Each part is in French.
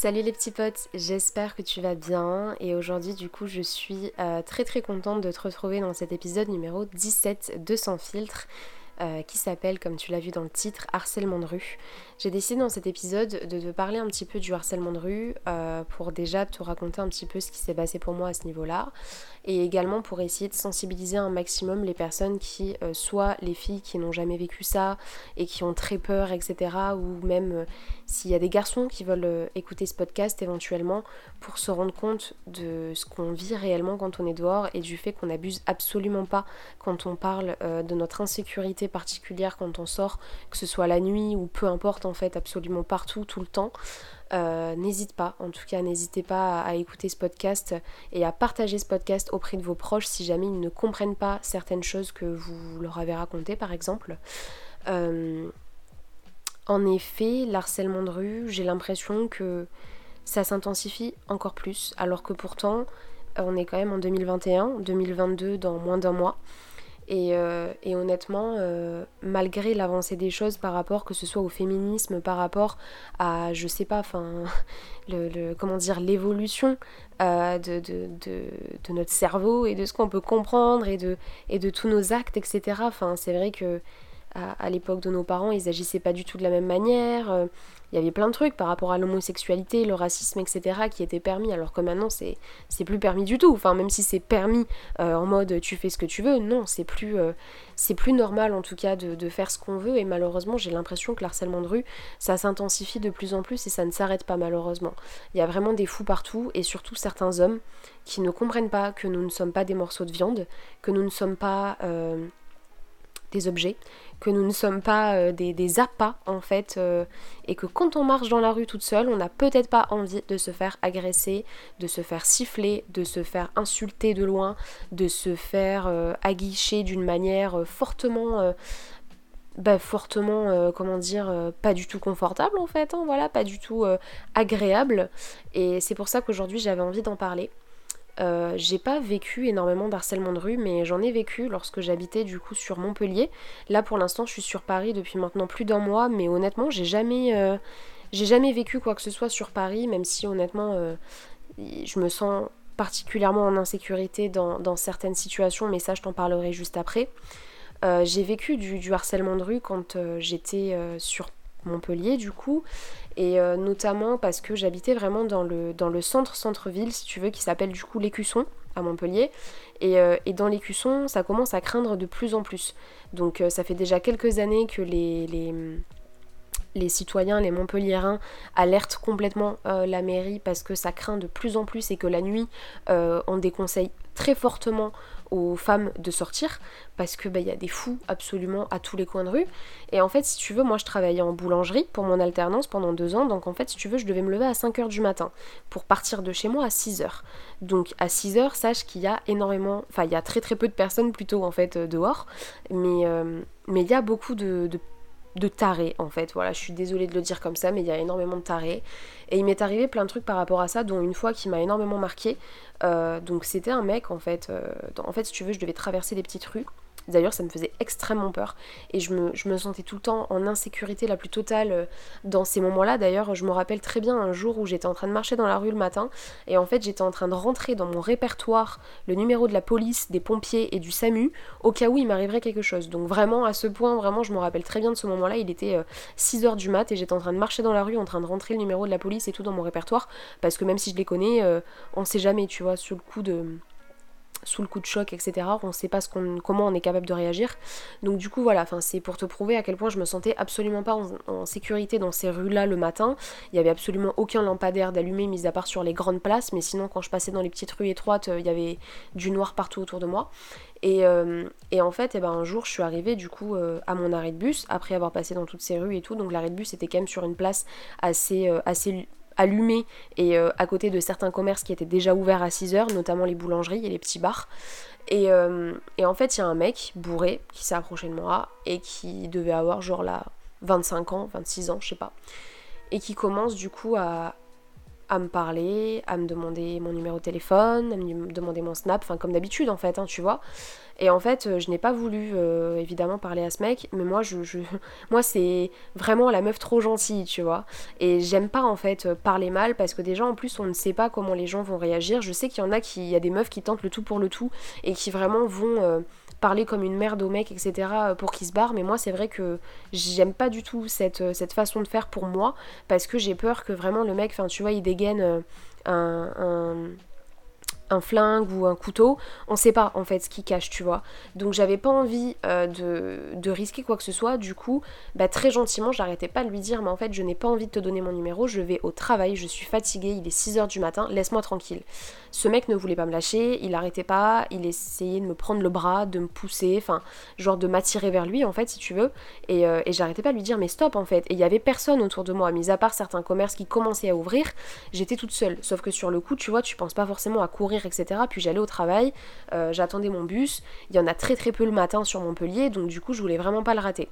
Salut les petits potes, j'espère que tu vas bien et aujourd'hui du coup je suis euh, très très contente de te retrouver dans cet épisode numéro 17 de Sans filtre euh, qui s'appelle comme tu l'as vu dans le titre harcèlement de rue. J'ai décidé dans cet épisode de te parler un petit peu du harcèlement de rue euh, pour déjà te raconter un petit peu ce qui s'est passé pour moi à ce niveau-là et également pour essayer de sensibiliser un maximum les personnes qui, euh, soit les filles qui n'ont jamais vécu ça et qui ont très peur, etc. ou même euh, s'il y a des garçons qui veulent écouter ce podcast éventuellement pour se rendre compte de ce qu'on vit réellement quand on est dehors et du fait qu'on n'abuse absolument pas quand on parle de notre insécurité particulière quand on sort, que ce soit la nuit ou peu importe fait absolument partout, tout le temps. Euh, n'hésite pas, en tout cas n'hésitez pas à, écouter ce podcast et à partager ce podcast auprès de vos proches si jamais ils ne comprennent pas certaines choses que vous leur avez racontées par exemple. Euh, en effet, l'harcèlement de rue, j'ai l'impression que ça s'intensifie encore plus alors que pourtant on est quand même en 2021, 2022 dans moins d'un mois. Euh, et, honnêtement, euh, malgré l'avancée des choses par rapport, que ce soit au féminisme, par rapport à, je sais pas, enfin, comment dire, l'évolution euh, de, de, notre cerveau et de ce qu'on peut comprendre et de, et de tous nos actes, etc. Enfin, c'est vrai que à, l'époque de nos parents, ils agissaient pas du tout de la même manière. Euh, il y avait plein de trucs par rapport à l'homosexualité, le racisme, etc. qui étaient permis, alors que maintenant c'est, c'est plus permis du tout. Enfin, même si c'est permis euh, en mode tu fais ce que tu veux, non, c'est plus, euh, c'est plus normal en tout cas de, faire ce qu'on veut. Et malheureusement, j'ai l'impression que l'harcèlement de rue, ça s'intensifie de plus en plus et ça ne s'arrête pas malheureusement. Il y a vraiment des fous partout et surtout certains hommes qui ne comprennent pas que nous ne sommes pas des morceaux de viande, que nous ne sommes pas des objets, que nous ne sommes pas euh, des, des, appâts en fait, euh, et que quand on marche dans la rue toute seule, on n'a peut-être pas envie de se faire agresser, de se faire siffler, de se faire insulter de loin, de se faire euh, aguicher d'une manière fortement... Bah, fortement, comment dire, pas du tout confortable en fait, hein, voilà, pas du tout agréable. Et c'est pour ça qu'aujourd'hui j'avais envie d'en parler. Euh, j'ai pas vécu énormément d'harcèlement de rue, mais j'en ai vécu lorsque j'habitais du coup sur Montpellier. Là pour l'instant je suis sur Paris depuis maintenant plus d'un mois, mais honnêtement j'ai jamais, euh, jamais vécu quoi que ce soit sur Paris, même si honnêtement euh, je me sens particulièrement en insécurité dans, certaines situations, mais ça je t'en parlerai juste après. j'ai vécu du, du, harcèlement de rue quand j'étais sur Montpellier du coup et euh, notamment parce que j'habitais vraiment dans le, dans le centre centre-ville si tu veux qui s'appelle du coup l'Écusson à Montpellier. Et, euh, et dans l'Écusson ça commence à craindre de plus en plus. Donc euh, ça fait déjà quelques années que les, les, les citoyens, les Montpelliérains alertent complètement la mairie parce que ça craint de plus en plus et que la nuit on déconseille très fortement aux femmes de sortir parce que bah, il y a des fous absolument à tous les coins de rue. Et en fait, si tu veux, moi je travaillais en boulangerie pour mon alternance pendant deux ans, donc en fait, si tu veux, je devais me lever à 5h du matin pour partir de chez moi à 6h. Donc à 6h, sache qu'il y a énormément, enfin il y a très très peu de personnes plutôt en fait euh, dehors, mais euh, mais il y a beaucoup de de tarés en fait. Voilà, je suis désolée de le dire comme ça, mais il y a énormément de tarés. Et il m'est arrivé plein de trucs par rapport à ça, dont une fois qui m'a énormément marqué. Euh, donc c'était un mec en fait. Euh, en fait, si tu veux, je devais traverser des petites rues. D'ailleurs, ça me faisait extrêmement peur et je me, sentais tout le temps en insécurité la plus totale euh, dans ces moments-là. D'ailleurs, je me rappelle très bien un jour où j'étais en train de marcher dans la rue le matin et en fait, j'étais en train de rentrer dans mon répertoire le numéro de la police, des pompiers et du SAMU au cas où il m'arriverait quelque chose. Donc vraiment, à ce point, vraiment, je me rappelle très bien de ce moment-là. Il était 6h du mat et j'étais en train de marcher dans la rue en train de rentrer le numéro de la police et tout dans mon répertoire parce que même si je les connais, on sait jamais, tu vois, sur le coup de sous le coup de choc, etc. On ne sait pas comment on est capable de réagir. Donc du coup voilà, c'est pour te prouver à quel point je me sentais absolument pas en, sécurité dans ces rues-là le matin. Il y avait absolument aucun lampadaire d'allumé, mis à part sur les grandes places, mais sinon quand je passais dans les petites rues étroites, euh, il y avait du noir partout autour de moi. Et, euh, en fait, eh ben, un jour, je suis arrivée du coup euh, à mon arrêt de bus, après avoir passé dans toutes ces rues et tout. Donc l'arrêt de bus était quand même sur une place assez, assez allumé et euh, à côté de certains commerces qui étaient déjà ouverts à 6h, notamment les boulangeries et les petits bars. Et, euh, et en fait, il y a un mec bourré qui s'est approché de moi et qui devait avoir genre là 25 ans, 26 ans, je sais pas. Et qui commence du coup à, à me parler, à me demander mon numéro de téléphone, à me demander mon snap, enfin comme d'habitude en fait, hein, tu vois. Et en fait, euh, je n'ai pas voulu euh, évidemment parler à ce mec, mais moi, je, je... moi c'est vraiment la meuf trop gentille, tu vois. Et j'aime pas en fait euh, parler mal parce que déjà en plus on ne sait pas comment les gens vont réagir. Je sais qu'il y en a qui, il y a des meufs qui tentent le tout pour le tout et qui vraiment vont parler comme une merde au mec, etc. pour qu'il se barre. Mais moi, c'est vrai que j'aime pas du tout cette, cette façon de faire pour moi parce que j'ai peur que vraiment le mec, enfin, tu vois, il dégaine un un flingue ou un couteau, on sait pas en fait ce qui cache, tu vois. Donc j'avais pas envie euh, de, risquer quoi que ce soit, du coup, bah, très gentiment, j'arrêtais pas de lui dire, mais en fait, je n'ai pas envie de te donner mon numéro, je vais au travail, je suis fatiguée, il est 6h du matin, laisse-moi tranquille. Ce mec ne voulait pas me lâcher, il arrêtait pas, il essayait de me prendre le bras, de me pousser, enfin, genre de m'attirer vers lui en fait, si tu veux, et, euh, et j'arrêtais pas de lui dire, mais stop en fait. Et il y avait personne autour de moi, mis à part certains commerces qui commençaient à ouvrir, j'étais toute seule. Sauf que sur le coup, tu vois, tu penses pas forcément à courir etc. Puis j'allais au travail, euh, j'attendais mon bus. Il y en a très très peu le matin sur Montpellier, donc du coup je voulais vraiment pas le rater.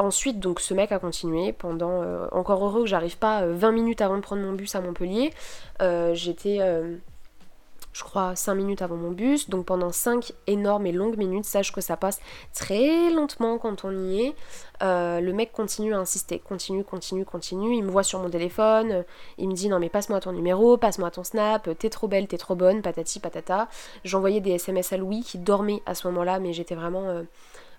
Ensuite, donc ce mec a continué pendant. Euh, encore heureux que j'arrive pas 20 euh, minutes avant de prendre mon bus à Montpellier. J'étais je crois, 5 minutes avant mon bus. Donc pendant 5 énormes et longues minutes, sache que ça passe très lentement quand on y est. Euh, le mec continue à insister, continue, continue, continue. Il me voit sur mon téléphone, il me dit non mais passe-moi ton numéro, passe-moi ton snap, t'es trop belle, t'es trop bonne, patati patata. J'envoyais des SMS à Louis qui dormait à ce moment-là, mais j'étais vraiment... Euh,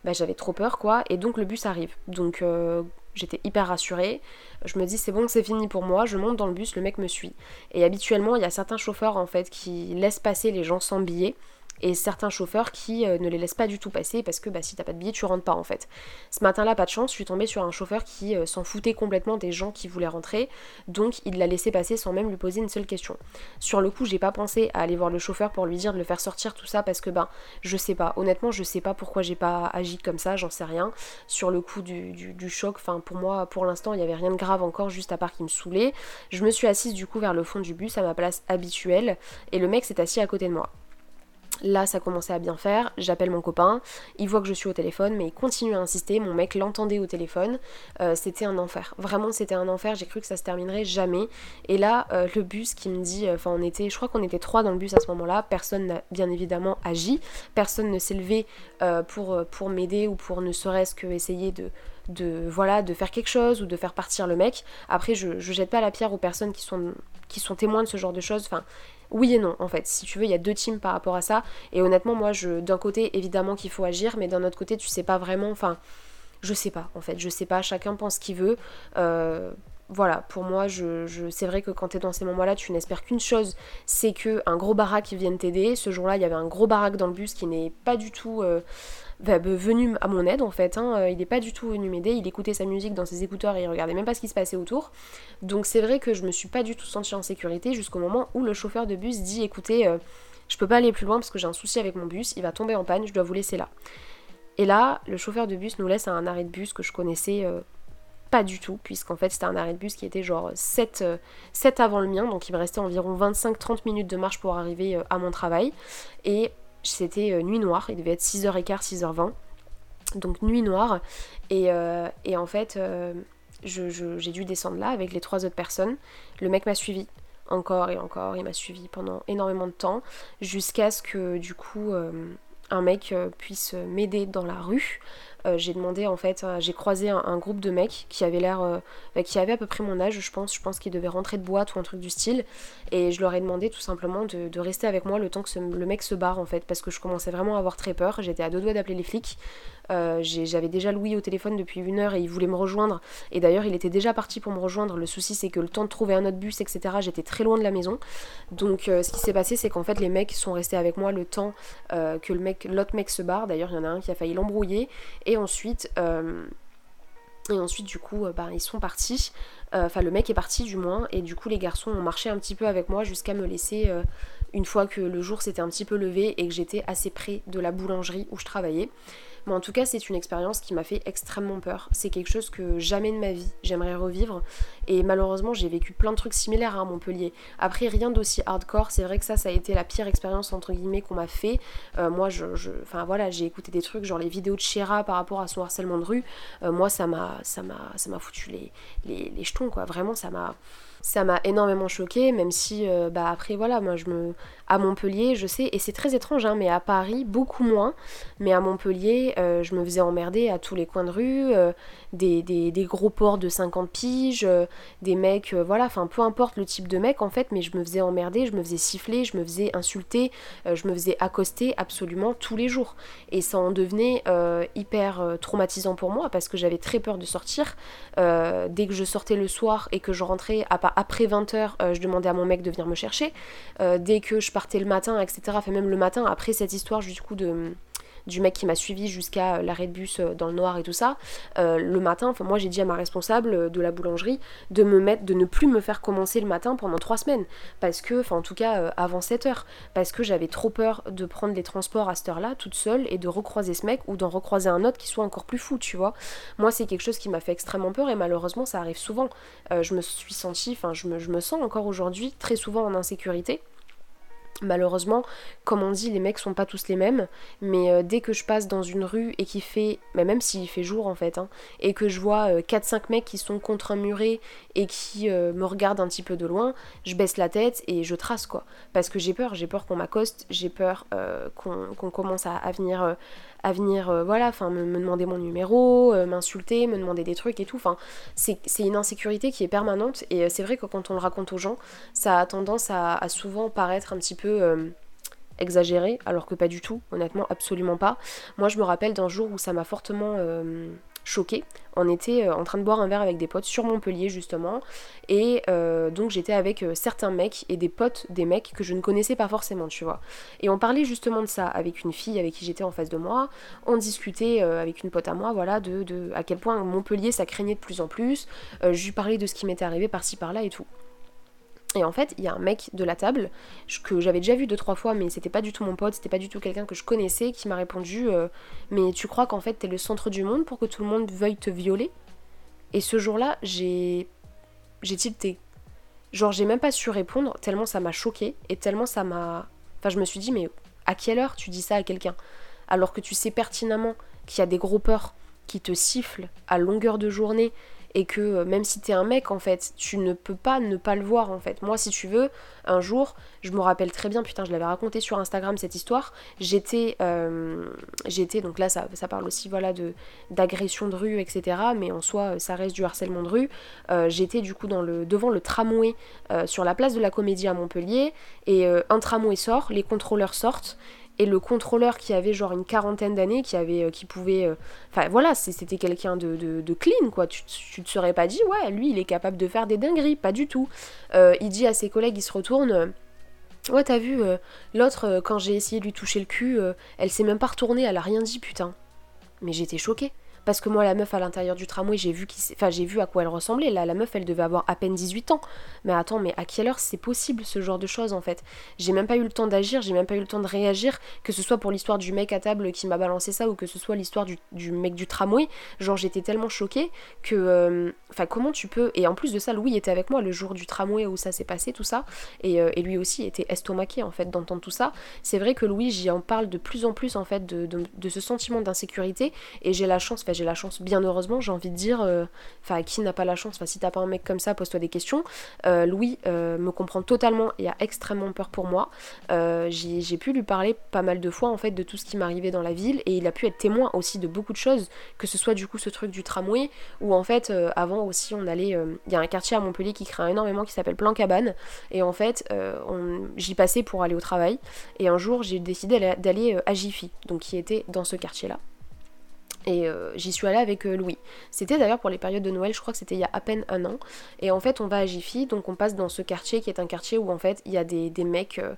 bah, j'avais trop peur quoi. Et donc le bus arrive. Donc euh, J'étais hyper rassurée. Je me dis c'est bon, c'est fini pour moi. Je monte dans le bus, le mec me suit. Et habituellement, il y a certains chauffeurs en fait qui laissent passer les gens sans billet et certains chauffeurs qui euh, ne les laissent pas du tout passer parce que bah, si t'as pas de billet, tu rentres pas en fait. Ce matin-là, pas de chance, je suis tombée sur un chauffeur qui euh, s'en foutait complètement des gens qui voulaient rentrer, donc il l'a laissé passer sans même lui poser une seule question. Sur le coup, j'ai pas pensé à aller voir le chauffeur pour lui dire de le faire sortir tout ça parce que ben je sais pas, honnêtement, je sais pas pourquoi j'ai pas agi comme ça, j'en sais rien. Sur le coup du, du choc, enfin pour moi, pour l'instant, il y avait rien de grave encore, juste à part qu'il me saoulait. Je me suis assise du coup vers le fond du bus à ma place habituelle et le mec s'est assis à côté de moi. Là, ça commençait à bien faire. J'appelle mon copain. Il voit que je suis au téléphone, mais il continue à insister. Mon mec l'entendait au téléphone. Euh, c'était un enfer. Vraiment, c'était un enfer. J'ai cru que ça se terminerait jamais. Et là, euh, le bus qui me dit. Euh, enfin, on était. Je crois qu'on était trois dans le bus à ce moment-là. Personne n'a bien évidemment agi. Personne ne s'est levé pour, m'aider ou pour ne serait-ce que essayer de de voilà de faire quelque chose ou de faire partir le mec après je, je jette pas la pierre aux personnes qui sont témoins de ce genre de choses oui et non en fait. Si tu veux, il y a deux teams par rapport à ça. Et honnêtement, moi, je d'un côté, évidemment qu'il faut agir, mais d'un autre côté, tu sais pas vraiment. Enfin, je sais pas en fait. Je sais pas. Chacun pense ce qu'il veut. Euh, voilà, pour moi, je, c'est vrai que quand tu es dans ces moments-là, tu n'espères qu'une chose, c'est que un gros baraque vienne t'aider. Ce jour-là, il y avait un gros baraque dans le bus qui n'est pas du tout euh, venu à mon aide en fait. Hein. Euh, il n'est pas du tout venu m'aider. Il écoutait sa musique dans ses écouteurs et il regardait même pas ce qui se passait autour. Donc c'est vrai que je me suis pas du tout sentie en sécurité jusqu'au moment où le chauffeur de bus dit écoutez, euh, je peux pas aller plus loin parce que j'ai un souci avec mon bus, il va tomber en panne, je dois vous laisser là. Et là, le chauffeur de bus nous laisse à un arrêt de bus que je connaissais euh, pas du tout, puisqu'en fait c'était un arrêt de bus qui était genre 7, 7 avant le mien, donc il me restait environ 25-30 minutes de marche pour arriver à mon travail. Et c'était euh, nuit noire, il devait être 6h15, 6h20. Donc nuit noire. Et, euh, en fait, euh, j'ai dû descendre là avec les trois autres personnes. Le mec m'a suivi encore et encore, il m'a suivi pendant énormément de temps, jusqu'à ce que du coup un mec puisse m'aider dans la rue. J'ai demandé en fait, j'ai croisé un, groupe de mecs qui avaient l'air, qui avaient à peu près mon âge, je pense. Je pense qu'ils devaient rentrer de boîte ou un truc du style. Et je leur ai demandé tout simplement de, rester avec moi le temps que le mec se barre en fait, parce que je commençais vraiment à avoir très peur. J'étais à deux doigts d'appeler les flics. Euh, j'avais déjà Louis au téléphone depuis une heure et il voulait me rejoindre. Et d'ailleurs, il était déjà parti pour me rejoindre. Le souci, c'est que le temps de trouver un autre bus, etc., j'étais très loin de la maison. Donc, euh, ce qui s'est passé, c'est qu'en fait, les mecs sont restés avec moi le temps euh, que le mec, l'autre mec se barre. D'ailleurs, il y en a un qui a failli l'embrouiller. Ensuite. Et ensuite, du coup, bah, ils sont partis. Enfin, le mec est parti, du moins. Et du coup, les garçons ont marché un petit peu avec moi jusqu'à me laisser une fois que le jour s'était un petit peu levé et que j'étais assez près de la boulangerie où je travaillais. Mais en tout cas, c'est une expérience qui m'a fait extrêmement peur. C'est quelque chose que jamais de ma vie j'aimerais revivre. Et malheureusement, j'ai vécu plein de trucs similaires à Montpellier. Après, rien d'aussi hardcore. C'est vrai que ça, ça a été la pire expérience entre guillemets qu'on m'a fait. Euh, moi, je, enfin voilà, j'ai écouté des trucs genre les vidéos de Shira par rapport à son harcèlement de rue. Euh, moi, ça m'a, ça m'a, ça m'a foutu les, les, les jetons quoi. Vraiment, ça m'a Ça m'a énormément choquée, même si, euh, bah après voilà, moi je me, à Montpellier, je sais, et c'est très étrange, hein, mais à Paris, beaucoup moins. Mais à Montpellier, euh, je me faisais emmerder à tous les coins de rue, euh, des, gros ports de 50 piges, euh, des mecs, voilà, enfin peu importe le type de mec en fait, mais je me faisais emmerder, je me faisais siffler, je me faisais insulter, je me faisais accoster absolument tous les jours. Et ça en devenait hyper traumatisant pour moi parce que j'avais très peur de sortir. dès que je sortais le soir et que je rentrais après 20h, je demandais à mon mec de venir me chercher. dès que je le matin, etc. Enfin, même le matin, après cette histoire, du coup, de, du mec qui m'a suivi jusqu'à l'arrêt de bus euh, dans le noir et tout ça, euh, le matin, enfin moi j'ai dit à ma responsable euh, de la boulangerie de me mettre, de ne plus me faire commencer le matin pendant trois semaines, parce que, enfin en tout cas avant 7 heures, parce que j'avais trop peur de prendre les transports à cette heure-là toute seule et de recroiser ce mec ou d'en recroiser un autre qui soit encore plus fou, tu vois. Moi c'est quelque chose qui m'a fait extrêmement peur et malheureusement ça arrive souvent. je me suis sentie, enfin je me, je me sens encore aujourd'hui très souvent en insécurité. Malheureusement, comme on dit, les mecs sont pas tous les mêmes, mais euh, dès que je passe dans une rue et qu'il fait, mais même s'il fait jour en fait, hein, et que je vois 4-5 euh, mecs qui sont contre un muret et qui euh, me regardent un petit peu de loin, je baisse la tête et je trace quoi. Parce que j'ai peur, j'ai peur qu'on m'accoste, j'ai peur qu'on commence à venir à venir, euh, voilà, enfin, me, demander mon numéro, euh, m'insulter, me demander des trucs et tout. C'est une insécurité qui est permanente et euh, c'est vrai que quand on le raconte aux gens, ça a tendance à, souvent paraître un petit peu exagéré, alors que pas du tout, honnêtement, absolument pas. Moi, je me rappelle d'un jour où ça m'a fortement choquée. On était euh, en train de boire un verre avec des potes sur Montpellier justement. Et euh, donc j'étais avec euh, certains mecs et des potes des mecs que je ne connaissais pas forcément, tu vois. Et on parlait justement de ça avec une fille avec qui j'étais en face de moi. On discutait avec une pote à moi, voilà, de, de à quel point Montpellier ça craignait de plus en plus. je lui parlais de ce qui m'était arrivé par-ci par-là et tout. Et en fait, il y a un mec de la table que j'avais déjà vu deux trois fois, mais c'était pas du tout mon pote, c'était pas du tout quelqu'un que je connaissais, qui m'a répondu euh, Mais tu crois qu'en fait t'es le centre du monde pour que tout le monde veuille te violer? Et ce jour-là, j'ai. J'ai tilté. Genre, j'ai même pas su répondre, tellement ça m'a choqué et tellement ça m'a. Enfin, je me suis dit Mais à quelle heure tu dis ça à quelqu'un? Alors que tu sais pertinemment qu'il y a des gros peurs qui te sifflent à longueur de journée et que euh, même si t'es un mec en fait, tu ne peux pas ne pas le voir en fait. Moi si tu veux, un jour, je me rappelle très bien, putain je l'avais raconté sur Instagram cette histoire, j'étais, euh, j'étais, donc là ça, parle aussi voilà de d'agression de rue etc, mais en soi ça reste du harcèlement de rue, euh, j'étais du coup dans le, devant le tramway sur la place de la Comédie à Montpellier et un tramway sort, les contrôleurs sortent et le contrôleur qui avait genre une quarantaine d'années, qui avait, euh, qui pouvait, euh, enfin voilà, c'était quelqu'un de, clean quoi. Tu, tu te serais pas dit ouais, lui il est capable de faire des dingueries, pas du tout. Euh, il dit à ses collègues, il se retourne. Ouais, t'as vu, l'autre, quand j'ai essayé de lui toucher le cul, elle s'est même pas retournée, elle a rien dit, putain. Mais j'étais choquée. Parce que moi, la meuf à l'intérieur du tramway, j'ai vu, qui enfin, j'ai vu à quoi elle ressemblait. Là, la meuf, elle devait avoir à peine 18 ans. Mais attends, mais à quelle heure c'est possible ce genre de choses en fait? J'ai même pas eu le temps d'agir, j'ai même pas eu le temps de réagir, que ce soit pour l'histoire du mec à table qui m'a balancé ça ou que ce soit l'histoire du, mec du tramway. Genre, j'étais tellement choquée que. Euh, enfin, comment tu peux. Et en plus de ça, Louis était avec moi le jour du tramway où ça s'est passé, tout ça. Et, euh, lui aussi était estomaqué en fait d'entendre tout ça. C'est vrai que Louis, j'y en parle de plus en plus en fait de, ce sentiment d'insécurité. Et j'ai la chance, enfin, j'ai la chance, bien heureusement, j'ai envie de dire, euh, enfin, qui n'a pas la chance, si t'as pas un mec comme ça, pose-toi des questions. Euh, Louis euh, me comprend totalement et a extrêmement peur pour moi. j'ai pu lui parler pas mal de fois, en fait, de tout ce qui m'arrivait dans la ville, et il a pu être témoin aussi de beaucoup de choses, que ce soit du coup ce truc du tramway, ou en fait, avant aussi, on allait, il y a un quartier à Montpellier qui craint énormément, qui s'appelle Plan Cabane, et en fait, j'y passais pour aller au travail, et un jour, j'ai décidé d'aller à Jiffy, donc qui était dans ce quartier-là. Et euh, j'y suis allée avec euh, Louis. C'était d'ailleurs pour les périodes de Noël, je crois que c'était il y a à peine un an. Et en fait, on va à Jiffy, donc on passe dans ce quartier qui est un quartier où en fait il y a des, mecs, euh,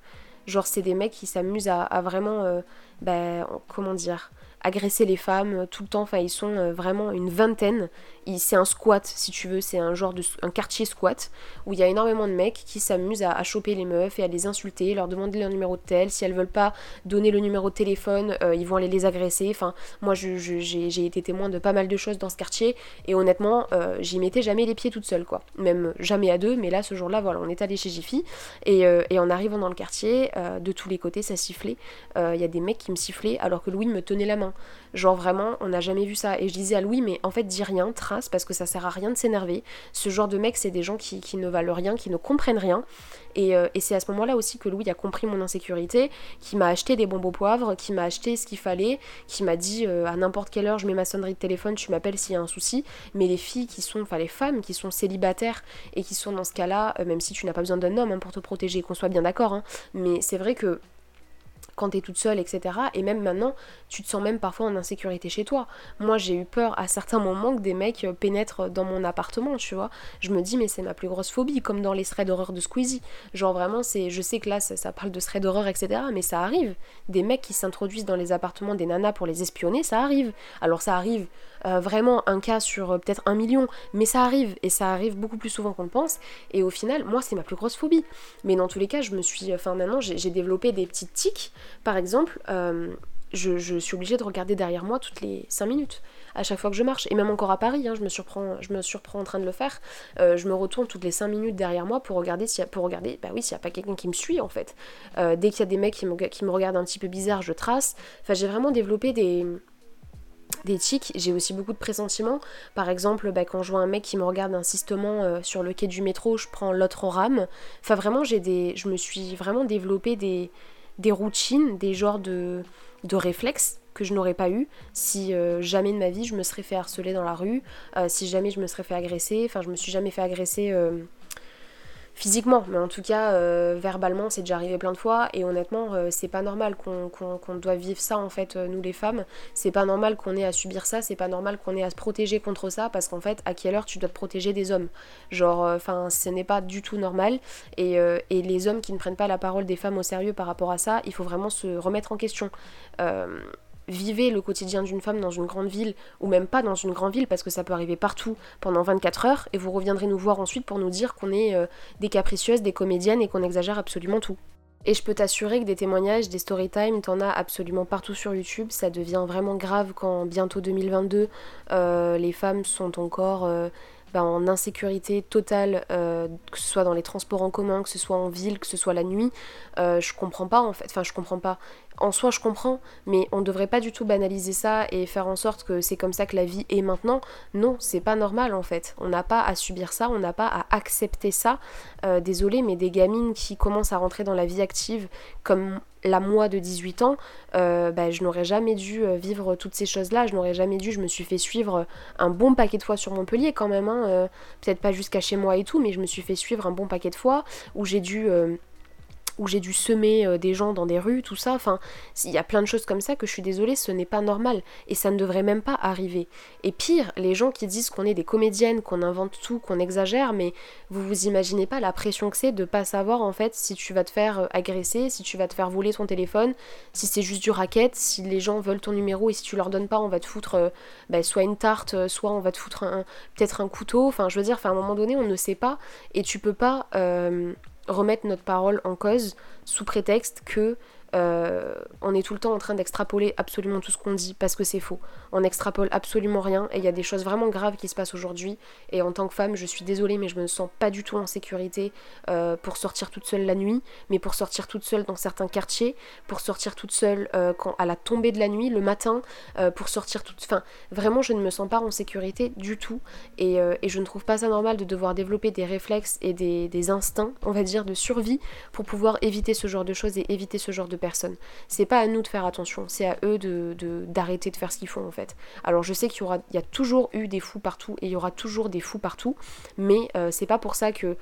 genre c'est des mecs qui s'amusent à, vraiment, ben, comment dire, agresser les femmes tout le temps. Enfin, ils sont vraiment une vingtaine c'est un squat si tu veux, c'est un genre de un quartier squat où il y a énormément de mecs qui s'amusent à, choper les meufs et à les insulter, leur demander leur numéro de tel, si elles veulent pas donner le numéro de téléphone, euh, ils vont aller les agresser. Enfin, moi j'ai été témoin de pas mal de choses dans ce quartier et honnêtement, euh, j'y mettais jamais les pieds toute seule quoi. Même jamais à deux, mais là ce jour-là, voilà, on est allé chez Jiffy et, euh, et en arrivant dans le quartier, de tous les côtés ça sifflait. Il y a des mecs qui me sifflaient alors que Louis me tenait la main. Genre vraiment, on n'a jamais vu ça. Et je disais à Louis, mais en fait dis rien, parce que ça sert à rien de s'énerver. Ce genre de mec, c'est des gens qui, ne valent rien, qui ne comprennent rien. Et, euh, et c'est à ce moment-là aussi que Louis a compris mon insécurité, qui m'a acheté des bonbons poivres, qui m'a acheté ce qu'il fallait, qui m'a dit euh, à n'importe quelle heure je mets ma sonnerie de téléphone, tu m'appelles s'il y a un souci. Mais les filles qui sont, enfin les femmes qui sont célibataires et qui sont dans ce cas-là, euh, même si tu n'as pas besoin d'un homme hein, pour te protéger, qu'on soit bien d'accord, hein, mais c'est vrai que quand t'es toute seule, etc. Et même maintenant, tu te sens même parfois en insécurité chez toi. Moi, j'ai eu peur à certains moments que des mecs euh, pénètrent dans mon appartement, tu vois. Je me dis, mais c'est ma plus grosse phobie, comme dans les threads d'horreur de Squeezie. Genre vraiment, c'est, je sais que là, ça, parle de threads d'horreur, etc. Mais ça arrive. Des mecs qui s'introduisent dans les appartements des nanas pour les espionner, ça arrive. Alors ça arrive euh, vraiment un cas sur euh, peut-être un million, mais ça arrive, et ça arrive beaucoup plus souvent qu'on le pense, et au final, moi, c'est ma plus grosse phobie. Mais dans tous les cas, je me suis, enfin maintenant, j'ai développé des petites tics, par exemple, euh, je, suis obligée de regarder derrière moi toutes les 5 minutes à chaque fois que je marche. Et même encore à Paris hein, je me surprends je me surprends en train de le faire. Je me retourne toutes les 5 minutes derrière moi pour regarder s'il y a bah oui s'il n'y a pas quelqu'un qui me suit en fait. Dès qu'il y a des mecs qui me, regardent un petit peu bizarre je trace. Enfin j'ai vraiment développé des des tics, j'ai aussi beaucoup de pressentiments. Par exemple, bah, quand je vois un mec qui me regarde insistement euh, sur le quai du métro, je prends l'autre rame. Enfin, vraiment, j'ai des, je me suis vraiment développé des, des routines, des genres de, de réflexes que je n'aurais pas eu si euh, jamais de ma vie je me serais fait harceler dans la rue, euh, si jamais je me serais fait agresser. Enfin, je me suis jamais fait agresser physiquement, mais en tout cas euh, verbalement c'est déjà arrivé plein de fois et honnêtement euh, c'est pas normal qu'on doit vivre ça en fait euh, nous les femmes, c'est pas normal qu'on ait à subir ça, c'est pas normal qu'on ait à se protéger contre ça parce qu'en fait à quelle heure tu dois te protéger des hommes, genre enfin ce n'est pas du tout normal et, les hommes qui ne prennent pas la parole des femmes au sérieux par rapport à ça, il faut vraiment se remettre en question vivez le quotidien d'une femme dans une grande ville, ou même pas dans une grande ville, parce que ça peut arriver partout pendant 24 heures, et vous reviendrez nous voir ensuite pour nous dire qu'on est euh, des capricieuses, des comédiennes et qu'on exagère absolument tout. Et je peux t'assurer que des témoignages, des story time, t'en as absolument partout sur YouTube. Ça devient vraiment grave quand bientôt 2022, euh, les femmes sont encore euh, bah, en insécurité totale, que ce soit dans les transports en commun, que ce soit en ville, que ce soit la nuit. je comprends pas en fait. Enfin, je comprends pas en soi je comprends, mais on devrait pas du tout banaliser ça et faire en sorte que c'est comme ça que la vie est maintenant. Non, c'est pas normal en fait. On n'a pas à subir ça, on n'a pas à accepter ça. Euh, désolé, mais des gamines qui commencent à rentrer dans la vie active comme la moi de 18 ans, euh, bah, je n'aurais jamais dû euh, vivre toutes ces choses-là, je n'aurais jamais dû, je me suis fait suivre un bon paquet de fois sur Montpellier quand même, hein, peut-être pas jusqu'à chez moi et tout, mais je me suis fait suivre un bon paquet de fois où j'ai dû où j'ai dû semer euh, des gens dans des rues, tout ça. Enfin, il y a plein de choses comme ça que je suis désolée, ce n'est pas normal. Et ça ne devrait même pas arriver. Et pire, les gens qui disent qu'on est des comédiennes, qu'on invente tout, qu'on exagère, mais vous vous imaginez pas la pression que c'est de pas savoir en fait si tu vas te faire euh, agresser, si tu vas te faire voler ton téléphone, si c'est juste du racket, si les gens veulent ton numéro et si tu leur donnes pas, on va te foutre euh, bah, soit une tarte, soit on va te foutre peut-être un couteau. Enfin, je veux dire, à un moment donné, on ne sait pas et tu peux pas remettre notre parole en cause sous prétexte que euh, on est tout le temps en train d'extrapoler absolument tout ce qu'on dit parce que c'est faux. On n'extrapole absolument rien et il y a des choses vraiment graves qui se passent aujourd'hui. Et en tant que femme, je suis désolée, mais je me sens pas du tout en sécurité euh, pour sortir toute seule la nuit, mais pour sortir toute seule dans certains quartiers, pour sortir toute seule euh, à la tombée de la nuit, le matin, pour sortir toute. Enfin, vraiment, je ne me sens pas en sécurité du tout. Et, je ne trouve pas ça normal de devoir développer des réflexes et des instincts, on va dire, de survie pour pouvoir éviter ce genre de choses et éviter ce genre de personnes. C'est pas à nous de faire attention, c'est à eux de, d'arrêter de, faire ce qu'ils font en fait. Alors je sais qu'il y a toujours eu des fous partout et il y aura toujours des fous partout, mais euh, c'est pas pour ça que euh,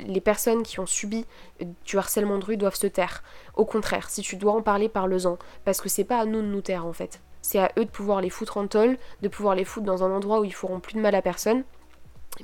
les personnes qui ont subi euh, du harcèlement de rue doivent se taire. Au contraire, si tu dois en parler, parle-en, parce que c'est pas à nous de nous taire en fait. C'est à eux de pouvoir les foutre en tôle, de pouvoir les foutre dans un endroit où ils feront plus de mal à personne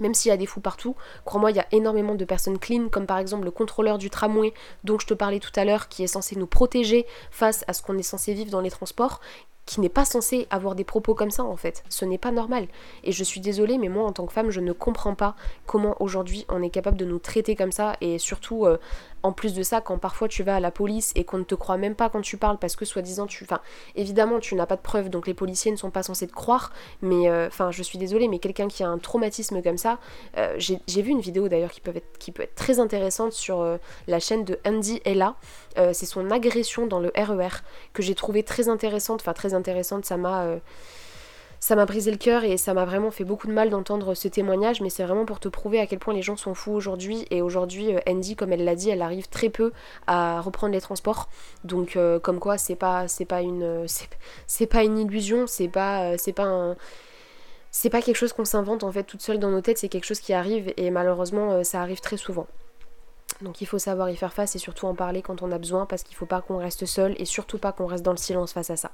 même s'il y a des fous partout, crois-moi, il y a énormément de personnes clean, comme par exemple le contrôleur du tramway dont je te parlais tout à l'heure, qui est censé nous protéger face à ce qu'on est censé vivre dans les transports, qui n'est pas censé avoir des propos comme ça en fait. Ce n'est pas normal. Et je suis désolée, mais moi en tant que femme, je ne comprends pas comment aujourd'hui on est capable de nous traiter comme ça. Et surtout, euh, en plus de ça, quand parfois tu vas à la police et qu'on ne te croit même pas quand tu parles parce que soi-disant tu. Enfin, évidemment, tu n'as pas de preuves, donc les policiers ne sont pas censés te croire. Mais euh, enfin, je suis désolée, mais quelqu'un qui a un traumatisme comme ça, euh, j'ai vu une vidéo d'ailleurs qui, peut être, très intéressante sur la chaîne de Andy Ella. C'est son agression dans le RER e que j'ai trouvé très intéressante. Enfin, très intéressante, ça m'a ça m'a brisé le cœur et ça m'a vraiment fait beaucoup de mal d'entendre ce témoignage, mais c'est vraiment pour te prouver à quel point les gens sont fous aujourd'hui. Et aujourd'hui, euh, Andy, comme elle l'a dit, elle arrive très peu à reprendre les transports. Donc, euh, comme quoi, c'est pas, c'est pas une, euh, c'est pas une illusion, c'est pas, c'est pas c'est pas quelque chose qu'on s'invente en fait toute seule dans nos têtes, c'est quelque chose qui arrive et malheureusement ça arrive très souvent. Donc il faut savoir y faire face et surtout en parler quand on a besoin parce qu'il faut pas qu'on reste seul et surtout pas qu'on reste dans le silence face à ça.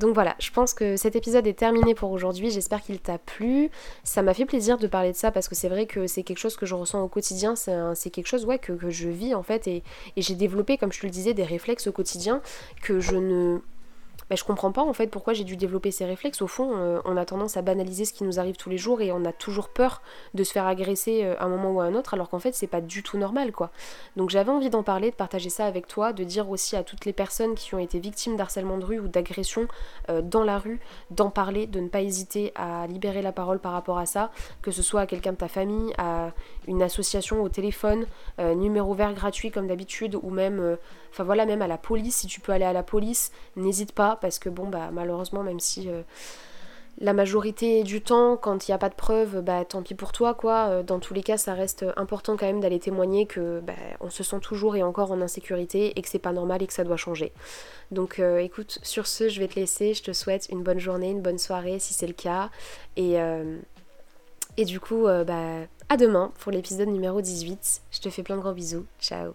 Donc voilà, je pense que cet épisode est terminé pour aujourd'hui. J'espère qu'il t'a plu. Ça m'a fait plaisir de parler de ça parce que c'est vrai que c'est quelque chose que je ressens au quotidien. C'est quelque chose ouais, que, je vis en fait. Et, et j'ai développé, comme je te le disais, des réflexes au quotidien que je ne bah, je comprends pas en fait pourquoi j'ai dû développer ces réflexes. Au fond, euh, on a tendance à banaliser ce qui nous arrive tous les jours et on a toujours peur de se faire agresser euh, à un moment ou à un autre, alors qu'en fait c'est pas du tout normal quoi. Donc j'avais envie d'en parler, de partager ça avec toi, de dire aussi à toutes les personnes qui ont été victimes d'harcèlement de rue ou d'agression euh, dans la rue, d'en parler, de ne pas hésiter à libérer la parole par rapport à ça, que ce soit à quelqu'un de ta famille, à une association au téléphone, numéro vert gratuit comme d'habitude, ou même, enfin voilà, même à la police, si tu peux aller à la police, n'hésite pas parce que bon bah malheureusement même si euh, la majorité du temps quand il n'y a pas de preuves bah tant pis pour toi quoi. Euh, dans tous les cas ça reste important quand même d'aller témoigner que bah, on se sent toujours et encore en insécurité et que c'est pas normal et que ça doit changer. Donc euh, écoute sur ce je vais te laisser. Je te souhaite une bonne journée une bonne soirée si c'est le cas. Et du coup bah à demain pour l'épisode numéro 18 je te fais plein de gros bisous. Ciao